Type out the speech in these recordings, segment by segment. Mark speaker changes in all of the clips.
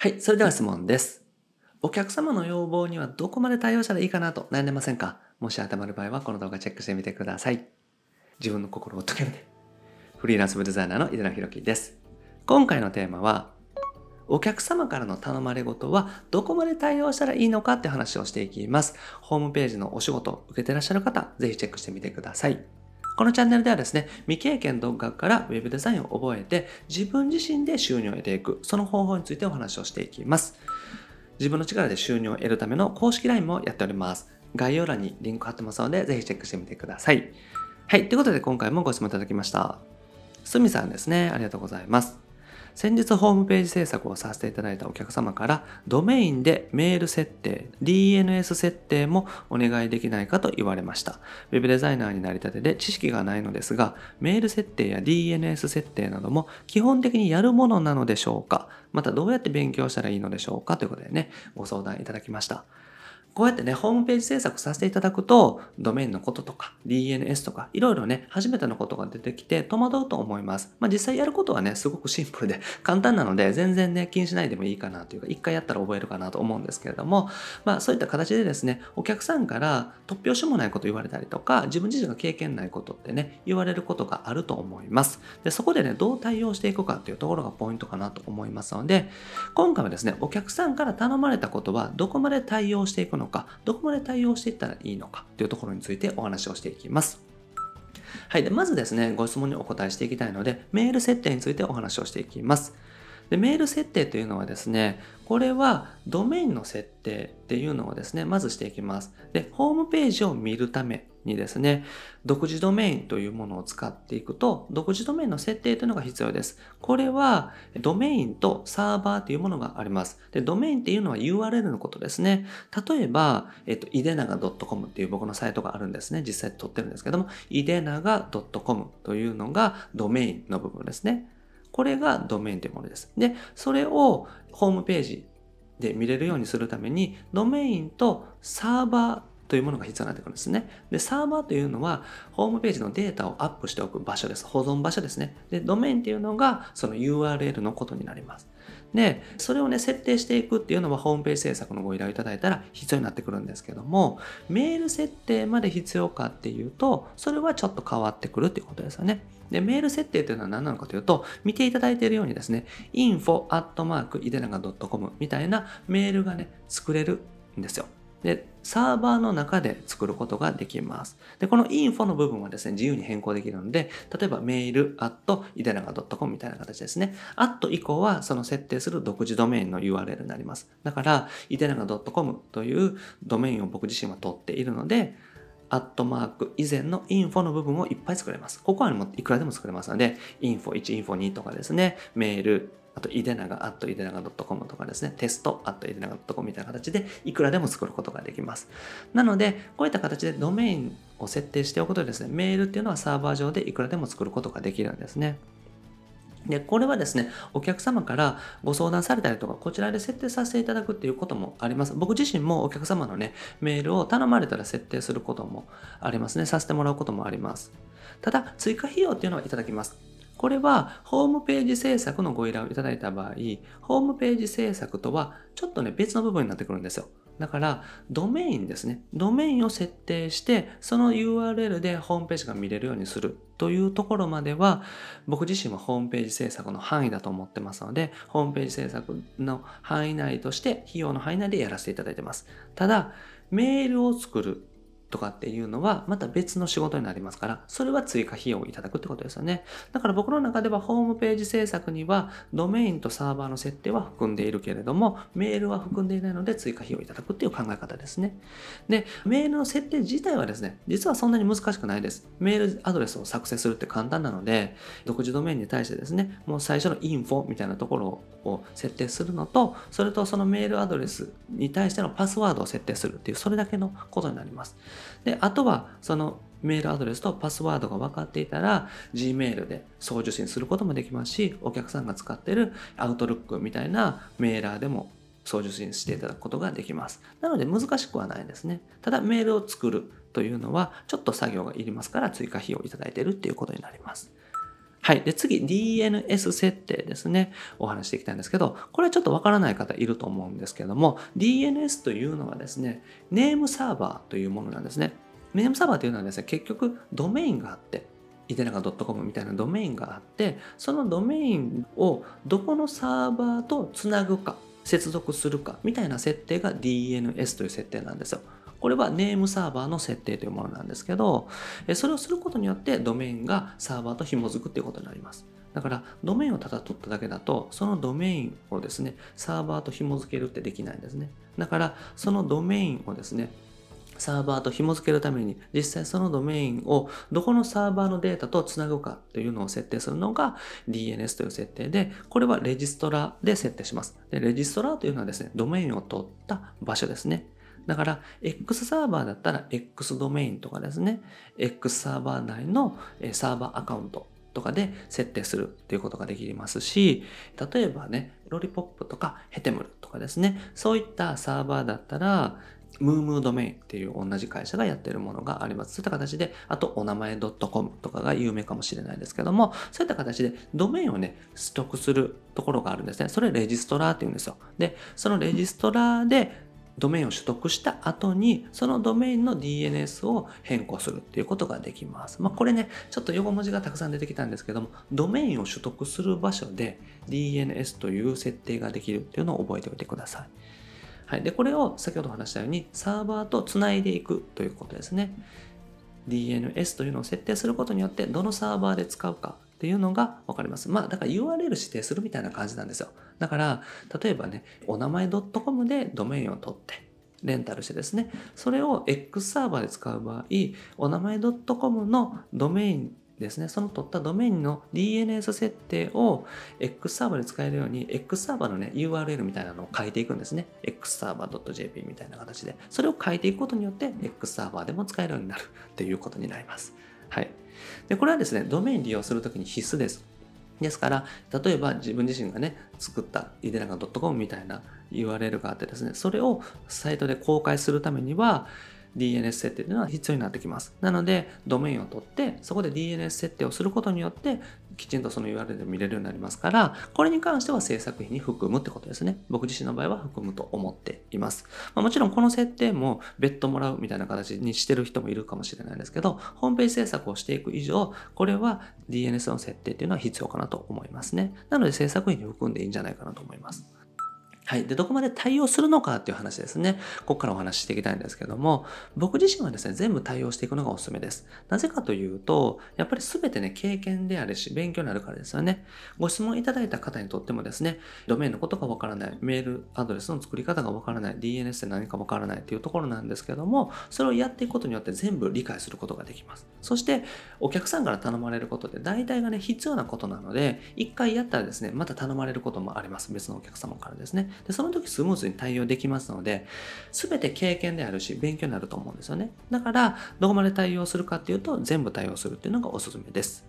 Speaker 1: はい、それでは質問です。お客様の要望にはどこまで対応したらいいかなと悩んでませんか？もし当てはまる場合はこの動画チェックしてみてください。自分の心を解けるね。フリーランスブデザイナーの井田博樹です。今回のテーマは、お客様からの頼まれごとはどこまで対応したらいいのかって話をしていきます。ホームページのお仕事を受けてらっしゃる方、ぜひチェックしてみてください。このチャンネルではですね、未経験独学から Web デザインを覚えて自分自身で収入を得ていく、その方法についてお話をしていきます。自分の力で収入を得るための公式 LINE もやっております。概要欄にリンク貼ってますので、ぜひチェックしてみてください。はい。ということで今回もご質問いただきました。すみさんですね。ありがとうございます。先日ホームページ制作をさせていただいたお客様からドメインでメール設定、DNS 設定もお願いできないかと言われました。ウェブデザイナーになりたてで知識がないのですが、メール設定や DNS 設定なども基本的にやるものなのでしょうか？またどうやって勉強したらいいのでしょうか？ということでね、ご相談いただきました。こうやってね、ホームページ制作させていただくと、ドメインのこととか、DNS とか、いろいろね、初めてのことが出てきて戸惑うと思います。まあ実際やることはね、すごくシンプルで 簡単なので、全然ね、気にしないでもいいかなというか、一回やったら覚えるかなと思うんですけれども、まあそういった形でですね、お客さんから突拍子もないこと言われたりとか、自分自身が経験ないことってね、言われることがあると思います。で、そこでね、どう対応していくかっていうところがポイントかなと思いますので、今回はですね、お客さんから頼まれたことはどこまで対応していくのか、かどこまで対応していったらいいのかというところについてお話をしていきます。はい。で、まずですね、ご質問にお答えしていきたいので、メール設定についてお話をしていきます。で、メール設定というのはですね、これはドメインの設定っていうのをですね、まずしていきます。で、ホームページを見るためにですね、独自ドメインというものを使っていくと、独自ドメインの設定というのが必要です。これは、ドメインとサーバーというものがあります。で、ドメインっていうのは URL のことですね。例えば、えっと、いでなが .com っていう僕のサイトがあるんですね。実際撮ってるんですけども、いでなが .com というのがドメインの部分ですね。これがドメインというものです。で、それをホームページで見れるようにするために、ドメインとサーバーというものが必要になってくるんですね。で、サーバーというのは、ホームページのデータをアップしておく場所です。保存場所ですね。で、ドメインっていうのが、その URL のことになります。で、それをね、設定していくっていうのは、ホームページ制作のご依頼をいただいたら必要になってくるんですけども、メール設定まで必要かっていうと、それはちょっと変わってくるっていうことですよね。で、メール設定というのは何なのかというと、見ていただいているようにですね、info.idenaga.com みたいなメールがね、作れるんですよ。で、サーバーの中で作ることができます。で、この info の部分はですね、自由に変更できるので、例えばメール at idenaga.com みたいな形ですね。at 以降はその設定する独自ドメインの URL になります。だから、idenaga.com というドメインを僕自身は取っているので、アットマーク以前のインフォの部分をいっぱい作れます。ここはいくらでも作れますので、インフォ1、インフォ2とかですね、メール、あと、いでなが、あと、いでなが .com とかですね、テスト、あと、いでなが .com みたいな形で、いくらでも作ることができます。なので、こういった形でドメインを設定しておくとですね、メールっていうのはサーバー上でいくらでも作ることができるんですね。で、これはですね、お客様からご相談されたりとか、こちらで設定させていただくっていうこともあります。僕自身もお客様のね、メールを頼まれたら設定することもありますね。させてもらうこともあります。ただ、追加費用っていうのはいただきます。これは、ホームページ制作のご依頼をいただいた場合、ホームページ制作とはちょっとね、別の部分になってくるんですよ。だから、ドメインですね。ドメインを設定して、その URL でホームページが見れるようにするというところまでは、僕自身はホームページ制作の範囲だと思ってますので、ホームページ制作の範囲内として、費用の範囲内でやらせていただいてます。ただ、メールを作るとかっていうのはまた別の仕事になりますから、それは追加費用をいただくってことですよね。だから僕の中ではホームページ制作にはドメインとサーバーの設定は含んでいるけれども、メールは含んでいないので追加費用をいただくっていう考え方ですね。で、メールの設定自体はですね、実はそんなに難しくないです。メールアドレスを作成するって簡単なので、独自ドメインに対してですね、もう最初のインフォみたいなところを設定するのと、それとそのメールアドレスに対してのパスワードを設定するっていう、それだけのことになります。で、あとは、そのメールアドレスとパスワードが分かっていたら、Gmail で送受信することもできますし、お客さんが使っている Outlook みたいなメーラーでも送受信していただくことができます。なので難しくはないですね。ただメールを作るというのはちょっと作業がいりますから追加費用をいただいているっていうことになります。はい。で、次、DNS 設定ですね。お話していきたいんですけど、これちょっとわからない方いると思うんですけども、DNS というのはですね、ネームサーバーというものなんですね。ネームサーバーというのはですね、結局ドメインがあって、イテナガ .com みたいなドメインがあって、そのドメインをどこのサーバーとつなぐか、接続するかみたいな設定が DNS という設定なんですよ。これはネームサーバーの設定というものなんですけど、それをすることによってドメインがサーバーと紐づくっていうことになります。だからドメインをただ取っただけだと、そのドメインをですね、サーバーと紐づけるってできないんですね。だからそのドメインをですね、サーバーと紐付けるために実際そのドメインをどこのサーバーのデータとつなぐかというのを設定するのが DNS という設定でこれはレジストラで設定しますでレジストラというのはですねドメインを取った場所ですねだから X サーバーだったら X ドメインとかですね X サーバー内のサーバーアカウントとかで設定するっていうことができますし、例えばね、ロリポップとかヘテムルとかですね、そういったサーバーだったら、ムームードメインっていう同じ会社がやってるものがあります。そういった形で、あとお名前 .com とかが有名かもしれないですけども、そういった形でドメインをね、取得するところがあるんですね。それレジストラーって言うんですよ。で、そのレジストラーでドメインを取得した後に、そのドメインの DNS を変更するっていうことができます。まあ、これね、ちょっと横文字がたくさん出てきたんですけども、ドメインを取得する場所で DNS という設定ができるっていうのを覚えておいてください。はい、でこれを先ほど話したようにサーバーとつないでいくということですね。DNS というのを設定することによってどのサーバーで使うかっていうのが分かります。まあだから URL 指定するみたいな感じなんですよ。だから例えばね、お名前 .com でドメインを取ってレンタルしてですね、それを X サーバーで使う場合、お名前 .com のドメインですね、その取ったドメインの DNS 設定を X サーバーで使えるように X サーバーのね URL みたいなのを書いていくんですね。X サーバー .jp みたいな形で。それを書いていくことによって X サーバーでも使えるようになるということになります。はい。で、これはですね、ドメイン利用するときに必須です。ですから、例えば自分自身がね、作ったイデラガ .com みたいな URL があってですね、それをサイトで公開するためには、DNS 設定というのは必要になってきます。なので、ドメインを取って、そこで DNS 設定をすることによって、きちんとその URL で見れるようになりますから、これに関しては制作費に含むってことですね。僕自身の場合は含むと思っています。まあ、もちろんこの設定も別途もらうみたいな形にしてる人もいるかもしれないですけど、ホームページ制作をしていく以上、これは DNS の設定っていうのは必要かなと思いますね。なので制作費に含んでいいんじゃないかなと思います。はい。で、どこまで対応するのかっていう話ですね。ここからお話ししていきたいんですけども、僕自身はですね、全部対応していくのがおすすめです。なぜかというと、やっぱり全てね、経験であるし、勉強になるからですよね。ご質問いただいた方にとってもですね、ドメインのことがわからない、メールアドレスの作り方がわからない、DNS で何かわからないっていうところなんですけども、それをやっていくことによって全部理解することができます。そして、お客さんから頼まれることで、大体がね、必要なことなので、一回やったらですね、また頼まれることもあります。別のお客様からですね。で、その時スムーズに対応できますので、全て経験であるし、勉強になると思うんですよね。だから、どこまで対応するかっていうと、全部対応するっていうのがおすすめです。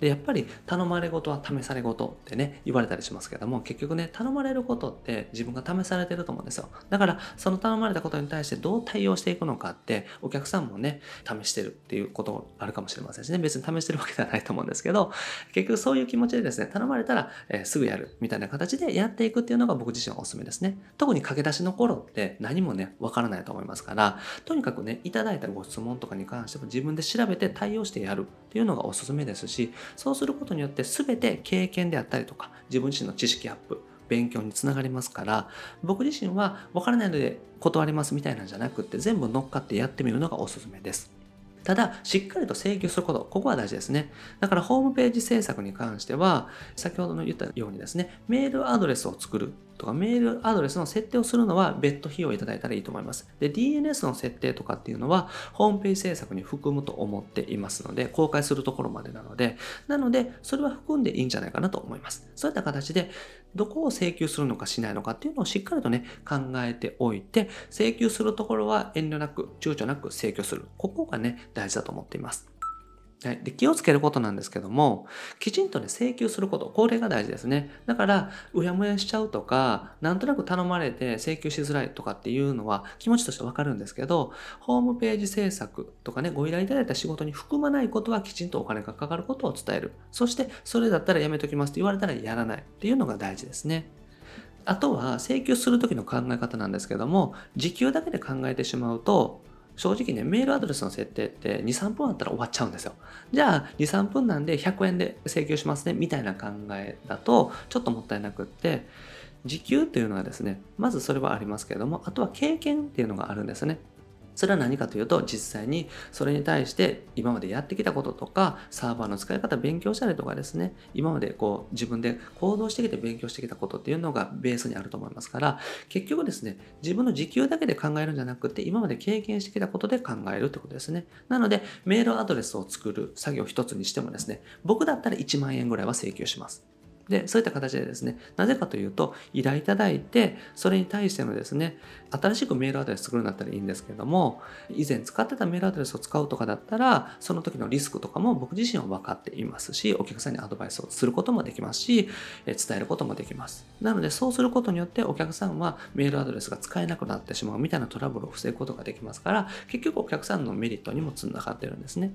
Speaker 1: で、やっぱり頼まれ事は試され事ってね、言われたりしますけども、結局ね、頼まれることって自分が試されてると思うんですよ。だから、その頼まれたことに対してどう対応していくのかって、お客さんもね、試してるっていうことあるかもしれませんしね、別に試してるわけではないと思うんですけど、結局そういう気持ちでですね、頼まれたら、えー、すぐやるみたいな形でやっていくっていうのが僕自身はおすすめですね。特に駆け出しの頃って何もね、わからないと思いますから、とにかくね、いただいたご質問とかに関しても自分で調べて対応してやるっていうのがおすすめですし、そうすることによって全て経験であったりとか自分自身の知識アップ勉強につながりますから僕自身は分からないので断りますみたいなんじゃなくって全部乗っかってやってみるのがおすすめです。ただ、しっかりと請求すること、ここは大事ですね。だからホームページ制作に関しては、先ほどの言ったようにですね、メールアドレスを作るとかメールアドレスの設定をするのは別途費用いただいたらいいと思います。で、DNS の設定とかっていうのはホームページ制作に含むと思っていますので、公開するところまでなので、なので、それは含んでいいんじゃないかなと思います。そういった形で、どこを請求するのかしないのかっていうのをしっかりとね、考えておいて、請求するところは遠慮なく、躊躇なく請求する。ここがね、大事だと思っています。はい、で気をつけることなんですけどもきちんとね請求することこれが大事ですね。だからうやむやしちゃうとかなんとなく頼まれて請求しづらいとかっていうのは気持ちとしてわかるんですけどホームページ制作とかねご依頼いただいた仕事に含まないことはきちんとお金がかかることを伝える。そしてそれだったらやめときますって言われたらやらない。っていうのが大事ですね。あとは請求する時の考え方なんですけども時給だけで考えてしまうと正直ね、メールアドレスの設定って2、3分あったら終わっちゃうんですよ。じゃあ、2、3分なんで100円で請求しますね、みたいな考えだと、ちょっともったいなくって、時給というのはですね、まずそれはありますけれども、あとは経験っていうのがあるんですね。それは何かというと実際にそれに対して今までやってきたこととかサーバーの使い方勉強したりとかですね。今までこう自分で行動してきて勉強してきたことっていうのがベースにあると思いますから結局ですね自分の時給だけで考えるんじゃなくて今まで経験してきたことで考えるってことですね。なのでメールアドレスを作る作業一つにしてもですね僕だったら1万円ぐらいは請求します。で、そういった形でですね、なぜかというと、依頼いただいて、それに対してのですね、新しくメールアドレス作るんだったらいいんですけれども、以前使ってたメールアドレスを使うとかだったら、その時のリスクとかも僕自身は分かっていますし、お客さんにアドバイスをすることもできますし、伝えることもできます。なので、そうすることによってお客さんはメールアドレスが使えなくなってしまうみたいなトラブルを防ぐことができますから、結局お客さんのメリットにもつながってるんですね。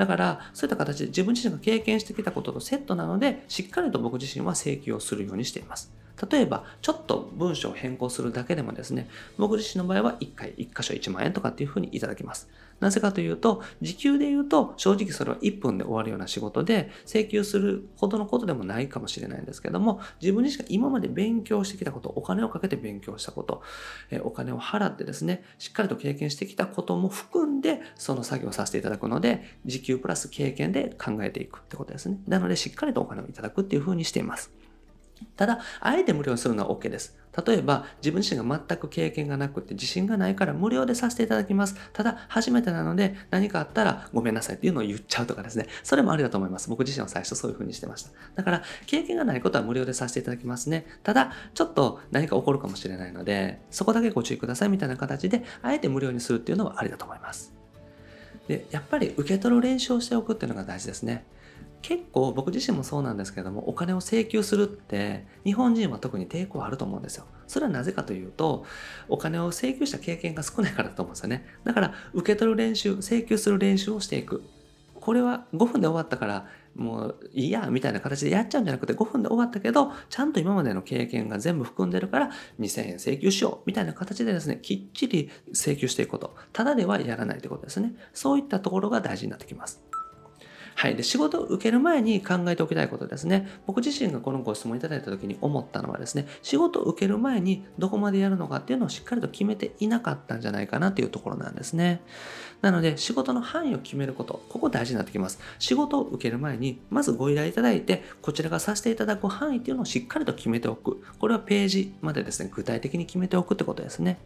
Speaker 1: だから、そういった形で自分自身が経験してきたこととセットなので、しっかりと僕自身は請求をするようにしています。例えば、ちょっと文章を変更するだけでもですね、僕自身の場合は1回1箇所1万円とかっていうふうにいただきます。なぜかというと、時給で言うと、正直それは1分で終わるような仕事で、請求するほどのことでもないかもしれないんですけども、自分自身が今まで勉強してきたこと、お金をかけて勉強したこと、お金を払ってですね、しっかりと経験してきたことも含んで、その作業をさせていただくので、時給プラス経験で考えていくってことですね。なので、しっかりとお金をいただくっていうふうにしています。ただ、あえて無料にするのは OK です。例えば、自分自身が全く経験がなくて自信がないから無料でさせていただきます。ただ、初めてなので何かあったらごめんなさいっていうのを言っちゃうとかですね。それもありだと思います。僕自身は最初そういう風にしてました。だから、経験がないことは無料でさせていただきますね。ただ、ちょっと何か起こるかもしれないので、そこだけご注意くださいみたいな形で、あえて無料にするっていうのはありだと思います。で、やっぱり受け取る練習をしておくっていうのが大事ですね。結構僕自身もそうなんですけどもお金を請求するって日本人は特に抵抗あると思うんですよ。それはなぜかというとお金を請求した経験が少ないからだと思うんですよね。だから受け取る練習請求する練習をしていく。これは5分で終わったからもういいやみたいな形でやっちゃうんじゃなくて5分で終わったけどちゃんと今までの経験が全部含んでるから2000円請求しようみたいな形でですねきっちり請求していくことただではやらないということですねそういったところが大事になってきますはい。で、仕事を受ける前に考えておきたいことですね。僕自身がこのご質問いただいた時に思ったのはですね、仕事を受ける前にどこまでやるのかっていうのをしっかりと決めていなかったんじゃないかなっていうところなんですね。なので、仕事の範囲を決めること、ここ大事になってきます。仕事を受ける前に、まずご依頼いただいて、こちらがさせていただく範囲っていうのをしっかりと決めておく。これはページまでですね、具体的に決めておくってことですね。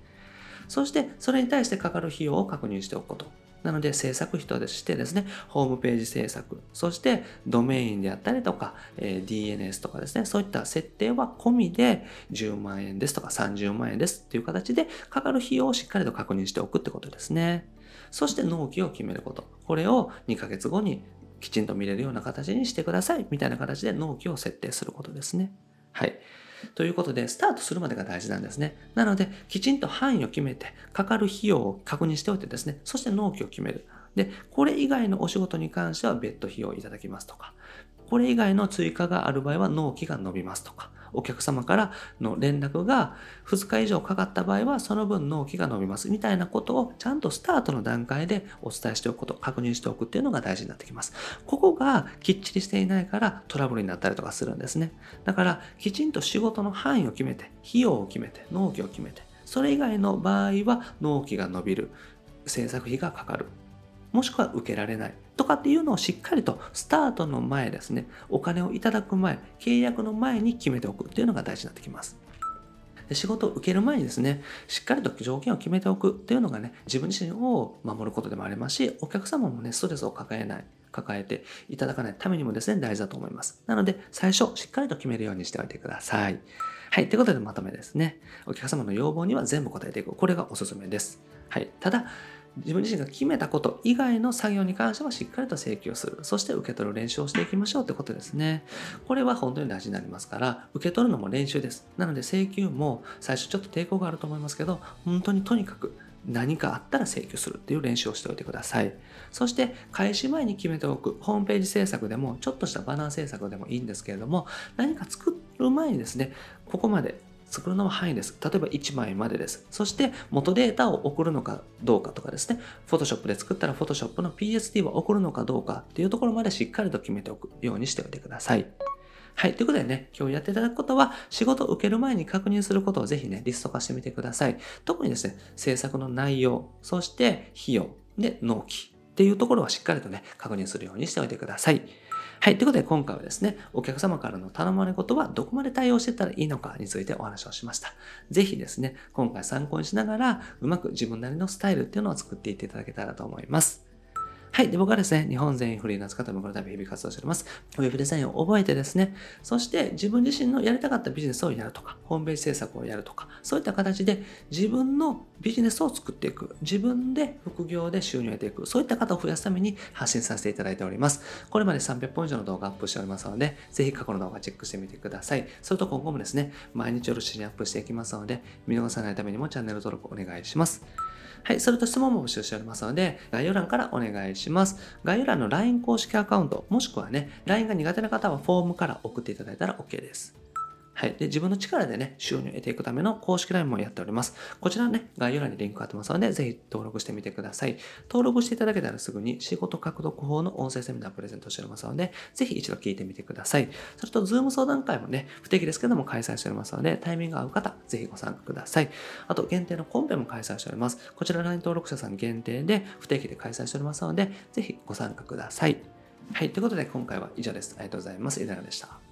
Speaker 1: そして、それに対してかかる費用を確認しておくこと。なので制作費としてですね、ホームページ制作、そしてドメインであったりとか、えー、DNS とかですね、そういった設定は込みで10万円ですとか30万円ですっていう形でかかる費用をしっかりと確認しておくってことですね。そして納期を決めること。これを2ヶ月後にきちんと見れるような形にしてくださいみたいな形で納期を設定することですね。はい。ということで、スタートするまでが大事なんですね。なので、きちんと範囲を決めて、かかる費用を確認しておいてですね、そして納期を決める。で、これ以外のお仕事に関しては別途費用をいただきますとか、これ以外の追加がある場合は納期が伸びますとか、お客様からの連絡が2日以上かかった場合はその分納期が伸びますみたいなことをちゃんとスタートの段階でお伝えしておくこと、確認しておくっていうのが大事になってきます。ここがきっちりしていないからトラブルになったりとかするんですね。だからきちんと仕事の範囲を決めて、費用を決めて、納期を決めて、それ以外の場合は納期が伸びる、制作費がかかる、もしくは受けられないとかっていうのをしっかりとスタートの前ですね、お金をいただく前、契約の前に決めておくっていうのが大事になってきます。で仕事を受ける前にですね、しっかりと条件を決めておくっていうのがね、自分自身を守ることでもありますし、お客様もね、ストレスを抱えない、抱えていただかないためにもですね、大事だと思います。なので、最初、しっかりと決めるようにしておいてください。はい。ということでまとめですね。お客様の要望には全部答えていく。これがおすすめです。はい。ただ、自分自身が決めたこと以外の作業に関してはしっかりと請求する。そして受け取る練習をしていきましょうってことですね。これは本当に大事になりますから、受け取るのも練習です。なので請求も最初ちょっと抵抗があると思いますけど、本当にとにかく何かあったら請求するっていう練習をしておいてください。そして開始前に決めておくホームページ制作でもちょっとしたバナー制作でもいいんですけれども何か作る前にですねここまで作るのは範囲です。例えば1枚までです。そして元データを送るのかどうかとかですね、Photoshop で作ったら Photoshop の PSD を送るのかどうかっていうところまでしっかりと決めておくようにしておいてください。はい。ということでね、今日やっていただくことは、仕事を受ける前に確認することをぜひね、リスト化してみてください。特にですね、制作の内容、そして費用、で、納期っていうところはしっかりとね、確認するようにしておいてください。はい。ということで今回はですね、お客様からの頼まれ事はどこまで対応してたらいいのかについてお話をしました。ぜひですね、今回参考にしながら、うまく自分なりのスタイルっていうのを作っていっていただけたらと思います。はい。で、僕はですね、日本全員フリーランス方向のため日々活動しております。ウェブデザインを覚えてですね、そして自分自身のやりたかったビジネスをやるとか、ホームページ制作をやるとか、そういった形で自分のビジネスを作っていく、自分で副業で収入を得ていく、そういった方を増やすために発信させていただいております。これまで300本以上の動画アップしておりますので、ぜひ過去の動画チェックしてみてください。それと今後もですね、毎日夜7時にアップしていきますので、見逃さないためにもチャンネル登録お願いします。はい、それと質問も募集しておりますので、概要欄からお願いします。概要欄の LINE 公式アカウント、もしくはね、LINE が苦手な方はフォームから送っていただいたら OK です。はい。で、自分の力でね、収入を得ていくための公式 LINE もやっております。こちらね、概要欄にリンク貼ってますので、ぜひ登録してみてください。登録していただけたらすぐに仕事獲得法の音声セミナープレゼントしておりますので、ぜひ一度聞いてみてください。それと、 Zoom 相談会もね、不定期ですけども開催しておりますので、タイミングが合う方、ぜひご参加ください。あと、限定のコンペも開催しております。こちら LINE 登録者さん限定で不定期で開催しておりますので、ぜひご参加ください。はい。ということで、今回は以上です。ありがとうございます。いかがでした